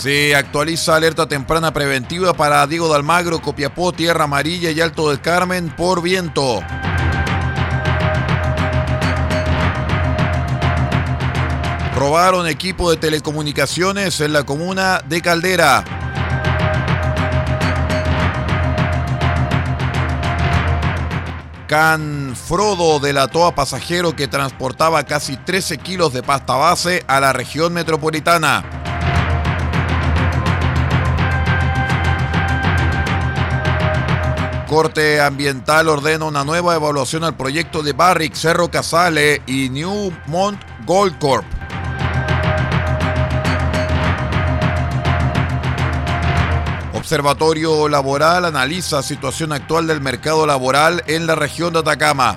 Se actualiza alerta temprana preventiva para Diego de Almagro, Copiapó, Tierra Amarilla y Alto del Carmen por viento. Robaron equipo de telecomunicaciones en la comuna de Caldera. Can Frodo delató a pasajero que transportaba casi 13 kilos de pasta base a la región metropolitana. Corte Ambiental ordena una nueva evaluación al proyecto de Barrick, Cerro Casale y Newmont Gold Corp. Observatorio Laboral analiza situación actual del mercado laboral en la región de Atacama.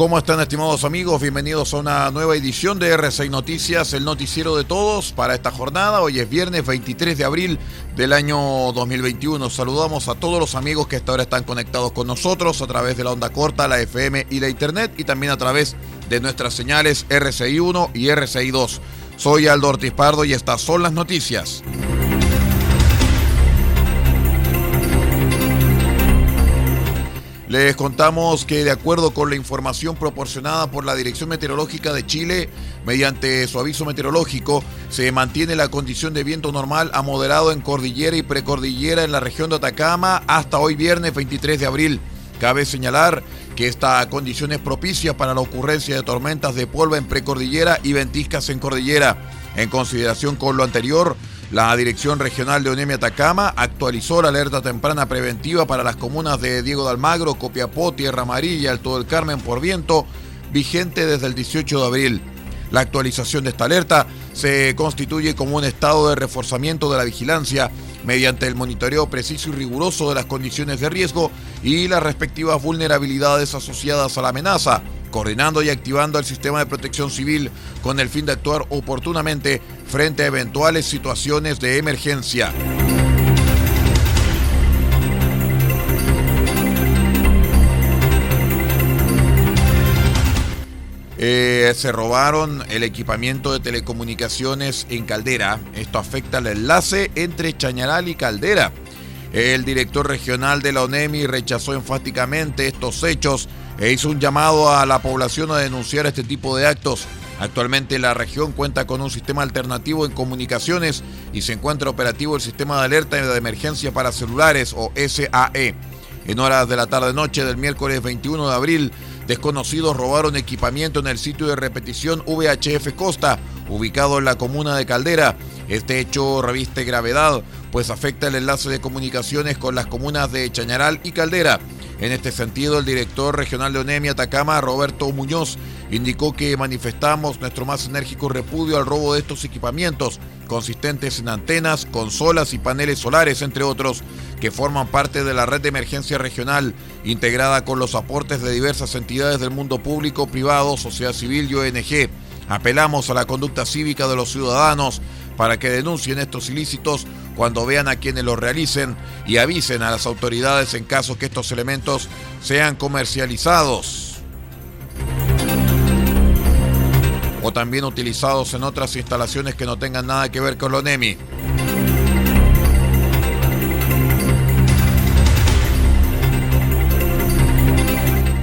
¿Cómo están estimados amigos? Bienvenidos a una nueva edición de R6 Noticias, el noticiero de todos para esta jornada. Hoy es viernes 23 de abril del año 2021. Saludamos a todos los amigos que hasta ahora están conectados con nosotros a través de la onda corta, la FM y la Internet y también a través de nuestras señales RCI 1 y RCI 2. Soy Aldo Ortiz Pardo y estas son las noticias. Les contamos que de acuerdo con la información proporcionada por la Dirección Meteorológica de Chile, mediante su aviso meteorológico, se mantiene la condición de viento normal a moderado en cordillera y precordillera en la región de Atacama hasta hoy viernes 23 de abril. Cabe señalar que esta condición es propicia para la ocurrencia de tormentas de polvo en precordillera y ventiscas en cordillera. En consideración con lo anterior, la Dirección Regional de Onemia Atacama actualizó la alerta temprana preventiva para las comunas de Diego de Almagro, Copiapó, Tierra Amarilla, Alto del Carmen por viento, vigente desde el 18 de abril. La actualización de esta alerta se constituye como un estado de reforzamiento de la vigilancia mediante el monitoreo preciso y riguroso de las condiciones de riesgo y las respectivas vulnerabilidades asociadas a la amenaza, coordinando y activando el sistema de protección civil con el fin de actuar oportunamente frente a eventuales situaciones de emergencia. Eh, se robaron el equipamiento de telecomunicaciones en Caldera. Esto afecta el enlace entre Chañaral y Caldera. El director regional de la ONEMI rechazó enfáticamente estos hechos e hizo un llamado a la población a denunciar este tipo de actos. Actualmente la región cuenta con un sistema alternativo en comunicaciones y se encuentra operativo el sistema de alerta de emergencia para celulares o SAE. En horas de la tarde-noche del miércoles 21 de abril, desconocidos robaron equipamiento en el sitio de repetición VHF Costa, ubicado en la comuna de Caldera. Este hecho reviste gravedad, pues afecta el enlace de comunicaciones con las comunas de Chañaral y Caldera. En este sentido, el director regional de ONEMI Atacama, Roberto Muñoz, indicó que manifestamos nuestro más enérgico repudio al robo de estos equipamientos, consistentes en antenas, consolas y paneles solares, entre otros, que forman parte de la red de emergencia regional, integrada con los aportes de diversas entidades del mundo público, privado, sociedad civil y ONG. Apelamos a la conducta cívica de los ciudadanos para que denuncien estos ilícitos cuando vean a quienes los realicen y avisen a las autoridades en caso que estos elementos sean comercializados o también utilizados en otras instalaciones que no tengan nada que ver con lo NEMI.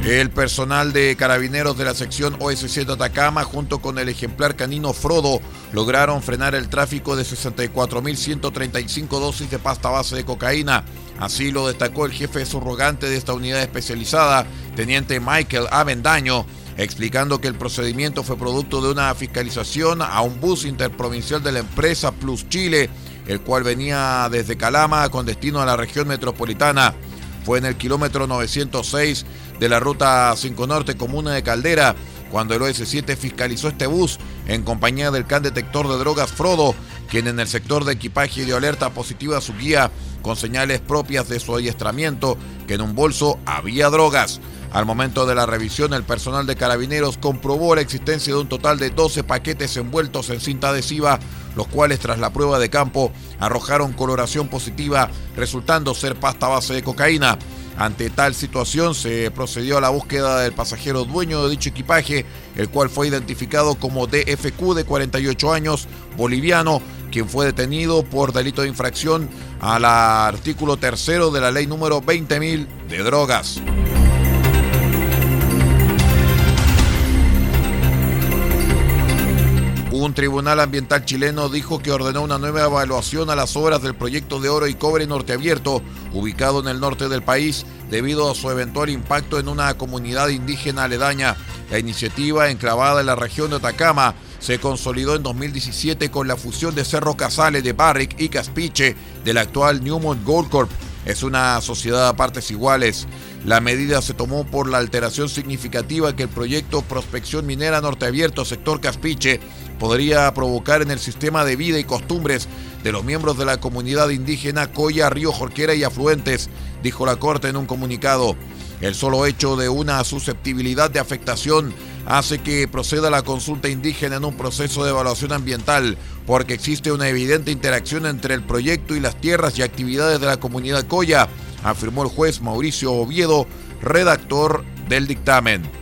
El personal de carabineros de la sección OS7 Atacama, junto con el ejemplar canino Frodo, lograron frenar el tráfico de 64.135 dosis de pasta base de cocaína. Así lo destacó el jefe subrogante de esta unidad especializada, teniente Michael Avendaño, explicando que el procedimiento fue producto de una fiscalización a un bus interprovincial de la empresa Plus Chile, el cual venía desde Calama con destino a la región metropolitana. Fue en el kilómetro 906 de la ruta 5 Norte, comuna de Caldera, cuando el OS7 fiscalizó este bus en compañía del can detector de drogas Frodo, quien en el sector de equipaje dio alerta positiva a su guía con señales propias de su adiestramiento que en un bolso había drogas. Al momento de la revisión, el personal de carabineros comprobó la existencia de un total de 12 paquetes envueltos en cinta adhesiva, los cuales tras la prueba de campo arrojaron coloración positiva, resultando ser pasta base de cocaína. Ante tal situación se procedió a la búsqueda del pasajero dueño de dicho equipaje, el cual fue identificado como DFQ de 48 años, boliviano, quien fue detenido por delito de infracción al artículo tercero de la ley número 20.000 de drogas. Un tribunal ambiental chileno dijo que ordenó una nueva evaluación a las obras del proyecto de oro y cobre norte abierto, ubicado en el norte del país, debido a su eventual impacto en una comunidad indígena aledaña. La iniciativa, enclavada en la región de Atacama, se consolidó en 2017 con la fusión de Cerro Casale de Barrick y Caspiche del actual Newmont Gold Corp. Es una sociedad a partes iguales. La medida se tomó por la alteración significativa que el proyecto Prospección Minera Norte Abierto Sector Caspiche podría provocar en el sistema de vida y costumbres de los miembros de la comunidad indígena Coya, Río Jorquera y afluentes, dijo la Corte en un comunicado. El solo hecho de una susceptibilidad de afectación hace que proceda la consulta indígena en un proceso de evaluación ambiental, porque existe una evidente interacción entre el proyecto y las tierras y actividades de la comunidad Coya, afirmó el juez Mauricio Oviedo, redactor del dictamen.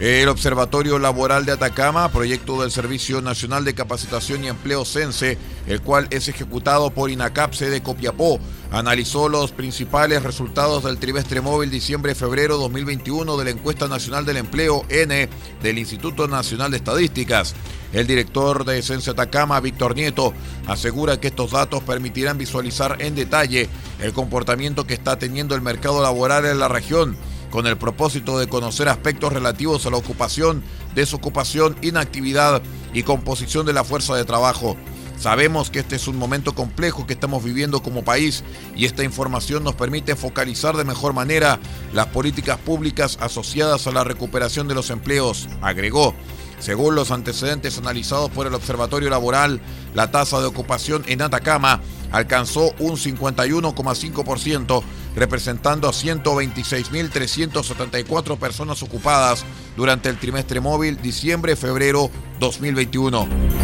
El Observatorio Laboral de Atacama, proyecto del Servicio Nacional de Capacitación y Empleo CENSE, el cual es ejecutado por INACAPSE de Copiapó, analizó los principales resultados del trimestre móvil diciembre-febrero 2021 de la Encuesta Nacional del Empleo N del Instituto Nacional de Estadísticas. El director de CENSE Atacama, Víctor Nieto, asegura que estos datos permitirán visualizar en detalle el comportamiento que está teniendo el mercado laboral en la región con el propósito de conocer aspectos relativos a la ocupación, desocupación, inactividad y composición de la fuerza de trabajo. Sabemos que este es un momento complejo que estamos viviendo como país y esta información nos permite focalizar de mejor manera las políticas públicas asociadas a la recuperación de los empleos, agregó. Según los antecedentes analizados por el Observatorio Laboral, la tasa de ocupación en Atacama alcanzó un 51,5%, representando a 126.374 personas ocupadas durante el trimestre móvil diciembre-febrero 2021.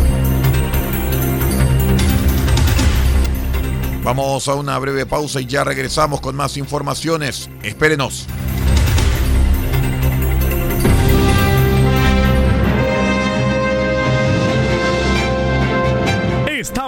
Vamos a una breve pausa y ya regresamos con más informaciones. Espérenos.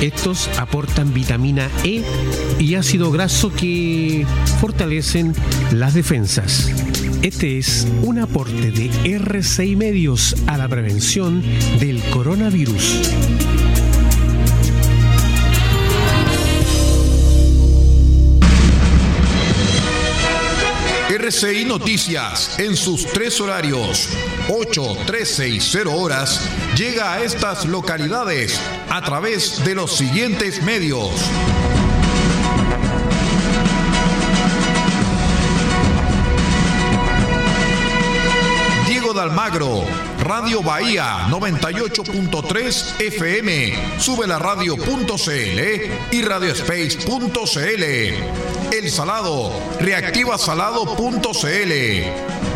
Estos aportan vitamina E y ácido graso que fortalecen las defensas. Este es un aporte de R6 Medios a la prevención del coronavirus. RCI Noticias en sus tres horarios, 8, 13 y 0 horas, llega a estas localidades a través de los siguientes medios. Diego de Almagro, Radio Bahía 98.3 FM, sube la radio.cl y radiospace.cl. El Salado, reactivasalado.cl.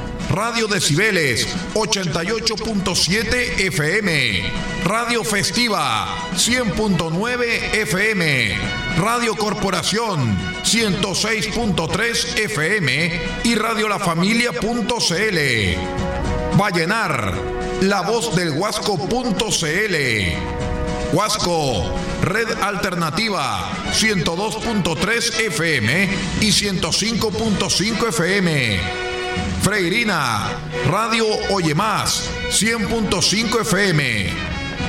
Radio Decibeles 88.7 FM, Radio Festiva 100.9 FM, Radio Corporación 106.3 FM y Radio La Familia.cl. Vallenar, La Voz del Huasco.cl. Huasco, Red Alternativa 102.3 FM y 105.5 FM. Freirina, Radio Oye Más, 100.5 FM.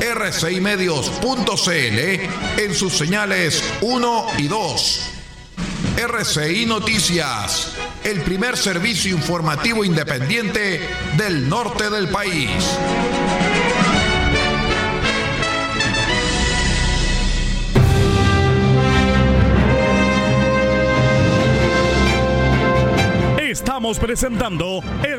rcimedios.cl en sus señales 1 y 2. RCI Noticias, el primer servicio informativo independiente del norte del país. Estamos presentando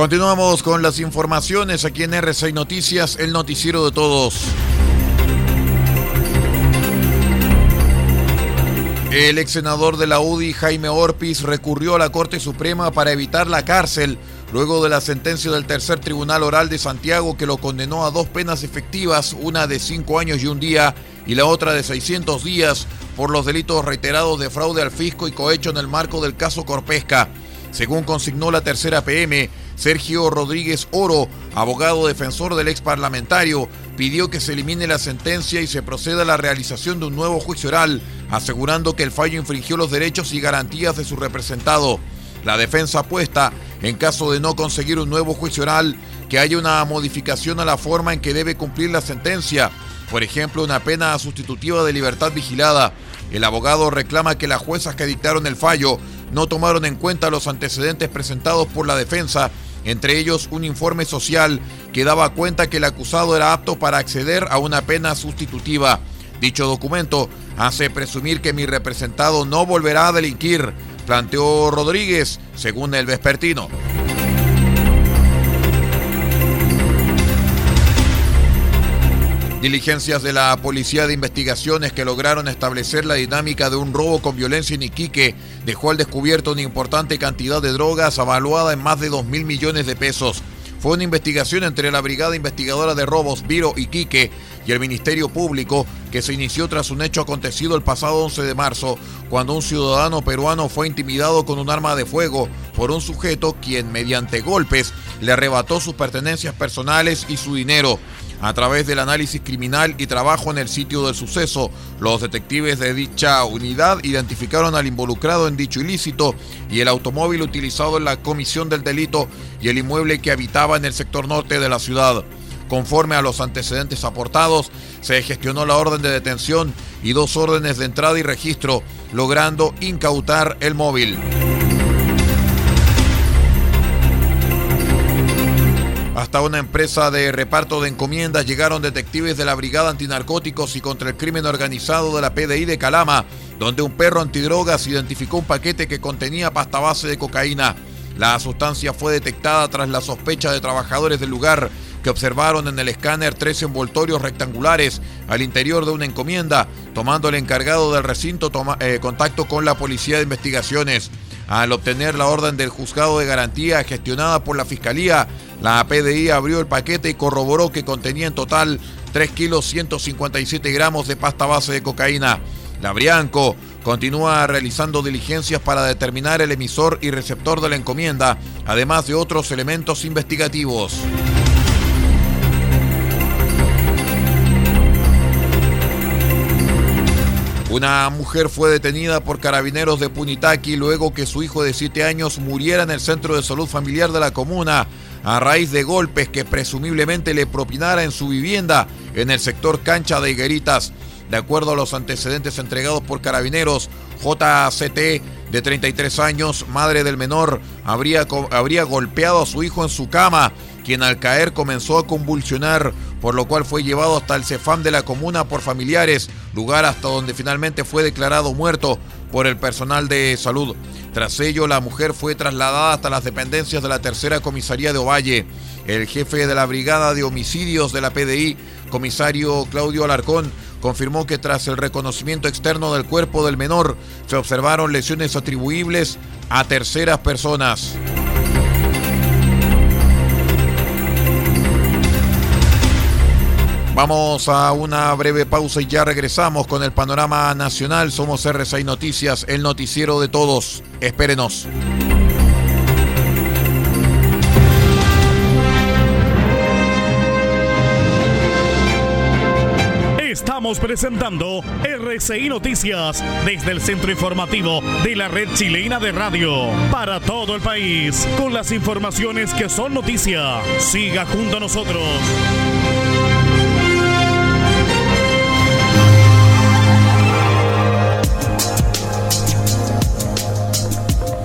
Continuamos con las informaciones aquí en R6 Noticias, el noticiero de todos. El ex senador de la UDI, Jaime Orpiz, recurrió a la Corte Suprema para evitar la cárcel luego de la sentencia del tercer tribunal oral de Santiago que lo condenó a dos penas efectivas, una de cinco años y un día y la otra de 600 días por los delitos reiterados de fraude al fisco y cohecho en el marco del caso Corpesca. Según consignó la tercera PM, Sergio Rodríguez Oro, abogado defensor del ex parlamentario, pidió que se elimine la sentencia y se proceda a la realización de un nuevo juicio oral, asegurando que el fallo infringió los derechos y garantías de su representado. La defensa apuesta, en caso de no conseguir un nuevo juicio oral, que haya una modificación a la forma en que debe cumplir la sentencia, por ejemplo, una pena sustitutiva de libertad vigilada. El abogado reclama que las juezas que dictaron el fallo no tomaron en cuenta los antecedentes presentados por la defensa, entre ellos un informe social que daba cuenta que el acusado era apto para acceder a una pena sustitutiva. Dicho documento hace presumir que mi representado no volverá a delinquir, planteó Rodríguez, según el vespertino. Diligencias de la Policía de Investigaciones que lograron establecer la dinámica de un robo con violencia en Iquique dejó al descubierto una importante cantidad de drogas avaluada en más de 2 mil millones de pesos. Fue una investigación entre la Brigada Investigadora de Robos Viro Iquique y el Ministerio Público que se inició tras un hecho acontecido el pasado 11 de marzo, cuando un ciudadano peruano fue intimidado con un arma de fuego por un sujeto quien mediante golpes le arrebató sus pertenencias personales y su dinero. A través del análisis criminal y trabajo en el sitio del suceso, los detectives de dicha unidad identificaron al involucrado en dicho ilícito y el automóvil utilizado en la comisión del delito y el inmueble que habitaba en el sector norte de la ciudad. Conforme a los antecedentes aportados, se gestionó la orden de detención y dos órdenes de entrada y registro, logrando incautar el móvil. Hasta una empresa de reparto de encomiendas llegaron detectives de la Brigada Antinarcóticos y contra el Crimen Organizado de la PDI de Calama, donde un perro antidrogas identificó un paquete que contenía pasta base de cocaína. La sustancia fue detectada tras la sospecha de trabajadores del lugar que observaron en el escáner tres envoltorios rectangulares al interior de una encomienda, tomando el encargado del recinto eh, contacto con la Policía de Investigaciones. Al obtener la orden del juzgado de garantía gestionada por la Fiscalía, la PDI abrió el paquete y corroboró que contenía en total 3 kilos 157 gramos de pasta base de cocaína. La Brianco continúa realizando diligencias para determinar el emisor y receptor de la encomienda, además de otros elementos investigativos. Una mujer fue detenida por carabineros de Punitaqui luego que su hijo de 7 años muriera en el centro de salud familiar de la comuna a raíz de golpes que presumiblemente le propinara en su vivienda en el sector Cancha de Higueritas. De acuerdo a los antecedentes entregados por carabineros, JCT, de 33 años, madre del menor, habría, habría golpeado a su hijo en su cama quien al caer comenzó a convulsionar, por lo cual fue llevado hasta el Cefam de la comuna por familiares, lugar hasta donde finalmente fue declarado muerto por el personal de salud. Tras ello, la mujer fue trasladada hasta las dependencias de la tercera comisaría de Ovalle. El jefe de la brigada de homicidios de la PDI, comisario Claudio Alarcón, confirmó que tras el reconocimiento externo del cuerpo del menor, se observaron lesiones atribuibles a terceras personas. Vamos a una breve pausa y ya regresamos con el panorama nacional. Somos RCI Noticias, el noticiero de todos. Espérenos. Estamos presentando RCI Noticias desde el centro informativo de la red chilena de radio para todo el país con las informaciones que son noticia. Siga junto a nosotros.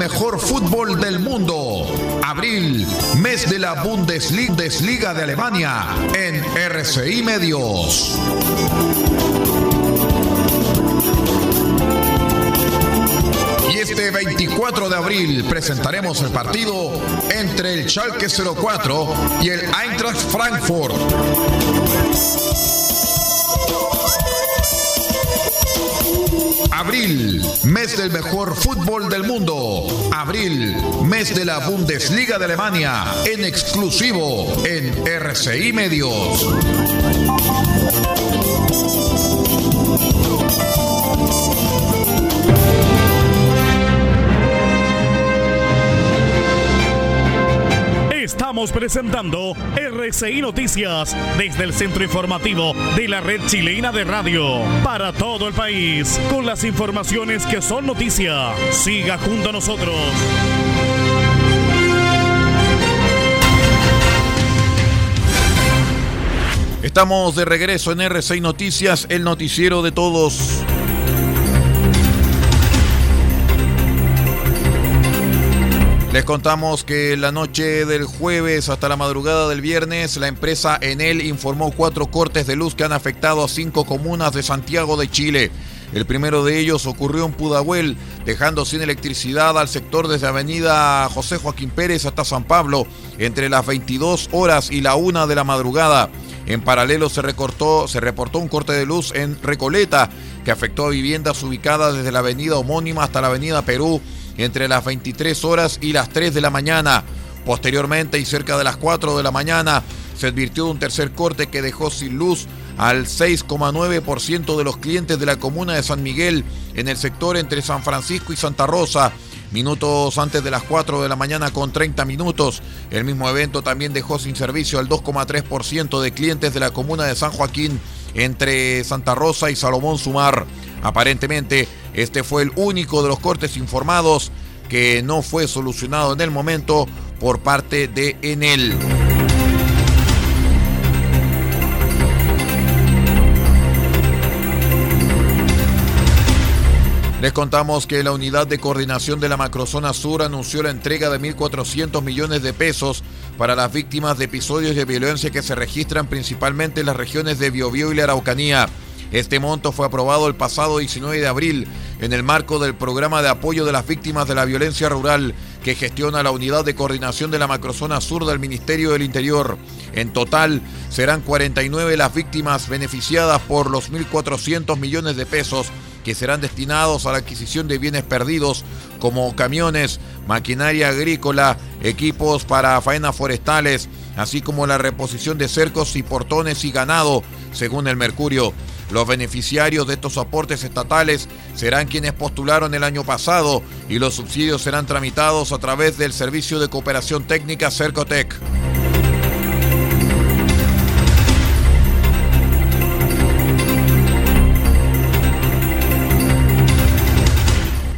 mejor fútbol del mundo. Abril, mes de la Bundesliga de Alemania en RCI Medios. Y este 24 de abril presentaremos el partido entre el Schalke 04 y el Eintracht Frankfurt. Abril, mes del mejor fútbol del mundo. Abril, mes de la Bundesliga de Alemania, en exclusivo en RCI Medios. Estamos presentando RCI Noticias desde el centro informativo de la red chilena de radio para todo el país con las informaciones que son noticia. Siga junto a nosotros. Estamos de regreso en RCI Noticias, el noticiero de todos. Les contamos que la noche del jueves hasta la madrugada del viernes, la empresa Enel informó cuatro cortes de luz que han afectado a cinco comunas de Santiago de Chile. El primero de ellos ocurrió en Pudahuel, dejando sin electricidad al sector desde Avenida José Joaquín Pérez hasta San Pablo, entre las 22 horas y la una de la madrugada. En paralelo se recortó, se reportó un corte de luz en Recoleta que afectó a viviendas ubicadas desde la avenida homónima hasta la avenida Perú entre las 23 horas y las 3 de la mañana. Posteriormente y cerca de las 4 de la mañana se advirtió de un tercer corte que dejó sin luz al 6,9% de los clientes de la comuna de San Miguel en el sector entre San Francisco y Santa Rosa. Minutos antes de las 4 de la mañana con 30 minutos, el mismo evento también dejó sin servicio al 2,3% de clientes de la comuna de San Joaquín entre Santa Rosa y Salomón Sumar. Aparentemente, este fue el único de los cortes informados que no fue solucionado en el momento por parte de Enel. Les contamos que la unidad de coordinación de la Macrozona Sur anunció la entrega de 1.400 millones de pesos para las víctimas de episodios de violencia que se registran principalmente en las regiones de Biobío y la Araucanía. Este monto fue aprobado el pasado 19 de abril en el marco del programa de apoyo de las víctimas de la violencia rural que gestiona la unidad de coordinación de la macrozona sur del Ministerio del Interior. En total serán 49 las víctimas beneficiadas por los 1.400 millones de pesos que serán destinados a la adquisición de bienes perdidos como camiones, maquinaria agrícola, equipos para faenas forestales, así como la reposición de cercos y portones y ganado, según el Mercurio. Los beneficiarios de estos aportes estatales serán quienes postularon el año pasado y los subsidios serán tramitados a través del Servicio de Cooperación Técnica Cercotec.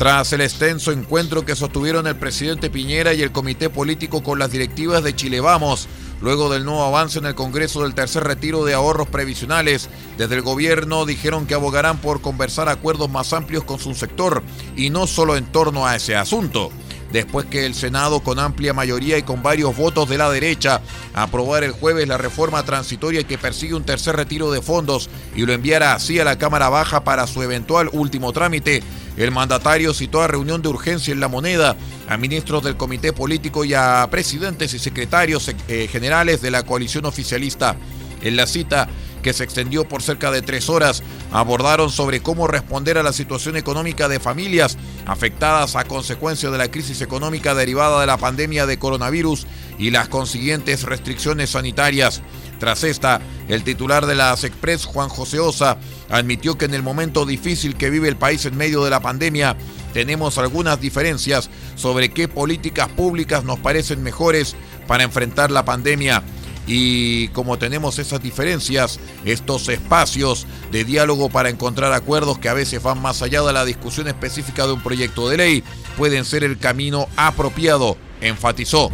Tras el extenso encuentro que sostuvieron el presidente Piñera y el comité político con las directivas de Chile Vamos, Luego del nuevo avance en el Congreso del tercer retiro de ahorros previsionales, desde el gobierno dijeron que abogarán por conversar acuerdos más amplios con su sector y no solo en torno a ese asunto. Después que el Senado, con amplia mayoría y con varios votos de la derecha, aprobara el jueves la reforma transitoria que persigue un tercer retiro de fondos y lo enviara así a la Cámara Baja para su eventual último trámite, el mandatario citó a reunión de urgencia en la moneda a ministros del comité político y a presidentes y secretarios eh, generales de la coalición oficialista. En la cita, que se extendió por cerca de tres horas, abordaron sobre cómo responder a la situación económica de familias afectadas a consecuencia de la crisis económica derivada de la pandemia de coronavirus y las consiguientes restricciones sanitarias. Tras esta, el titular de la Express, Juan José Osa, admitió que en el momento difícil que vive el país en medio de la pandemia, tenemos algunas diferencias sobre qué políticas públicas nos parecen mejores para enfrentar la pandemia. Y como tenemos esas diferencias, estos espacios de diálogo para encontrar acuerdos que a veces van más allá de la discusión específica de un proyecto de ley, pueden ser el camino apropiado, enfatizó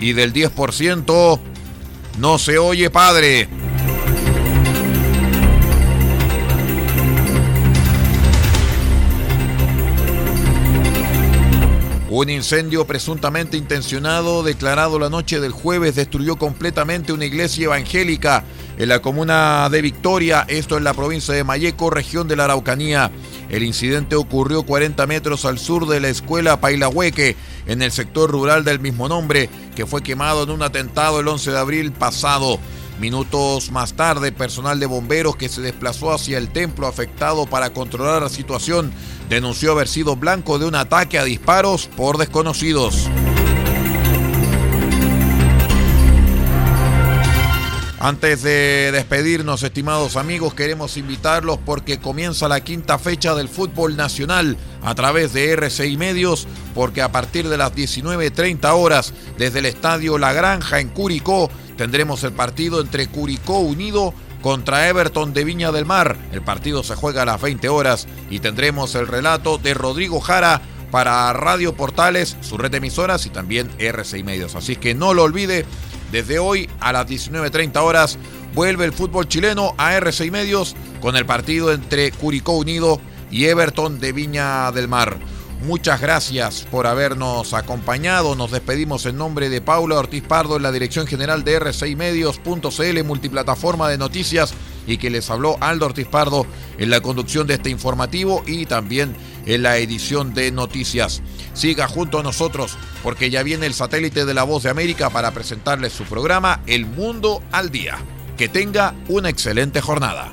y del 10% no se oye padre. Un incendio presuntamente intencionado declarado la noche del jueves destruyó completamente una iglesia evangélica en la comuna de Victoria, esto en la provincia de Mayeco, región de la Araucanía. El incidente ocurrió 40 metros al sur de la escuela Pailahueque, en el sector rural del mismo nombre, que fue quemado en un atentado el 11 de abril pasado. Minutos más tarde, personal de bomberos que se desplazó hacia el templo afectado para controlar la situación denunció haber sido blanco de un ataque a disparos por desconocidos. Antes de despedirnos, estimados amigos, queremos invitarlos porque comienza la quinta fecha del fútbol nacional a través de RCI Medios, porque a partir de las 19.30 horas, desde el estadio La Granja en Curicó, tendremos el partido entre Curicó Unido contra Everton de Viña del Mar. El partido se juega a las 20 horas y tendremos el relato de Rodrigo Jara para Radio Portales, su red de emisoras y también RCI Medios. Así que no lo olvide, desde hoy a las 19.30 horas vuelve el fútbol chileno a RCI Medios con el partido entre Curicó Unido y Everton de Viña del Mar. Muchas gracias por habernos acompañado. Nos despedimos en nombre de Paula Ortiz Pardo en la dirección general de R6 Medios.cl, multiplataforma de noticias, y que les habló Aldo Ortiz Pardo en la conducción de este informativo y también en la edición de noticias. Siga junto a nosotros porque ya viene el satélite de la Voz de América para presentarles su programa El Mundo al Día. Que tenga una excelente jornada.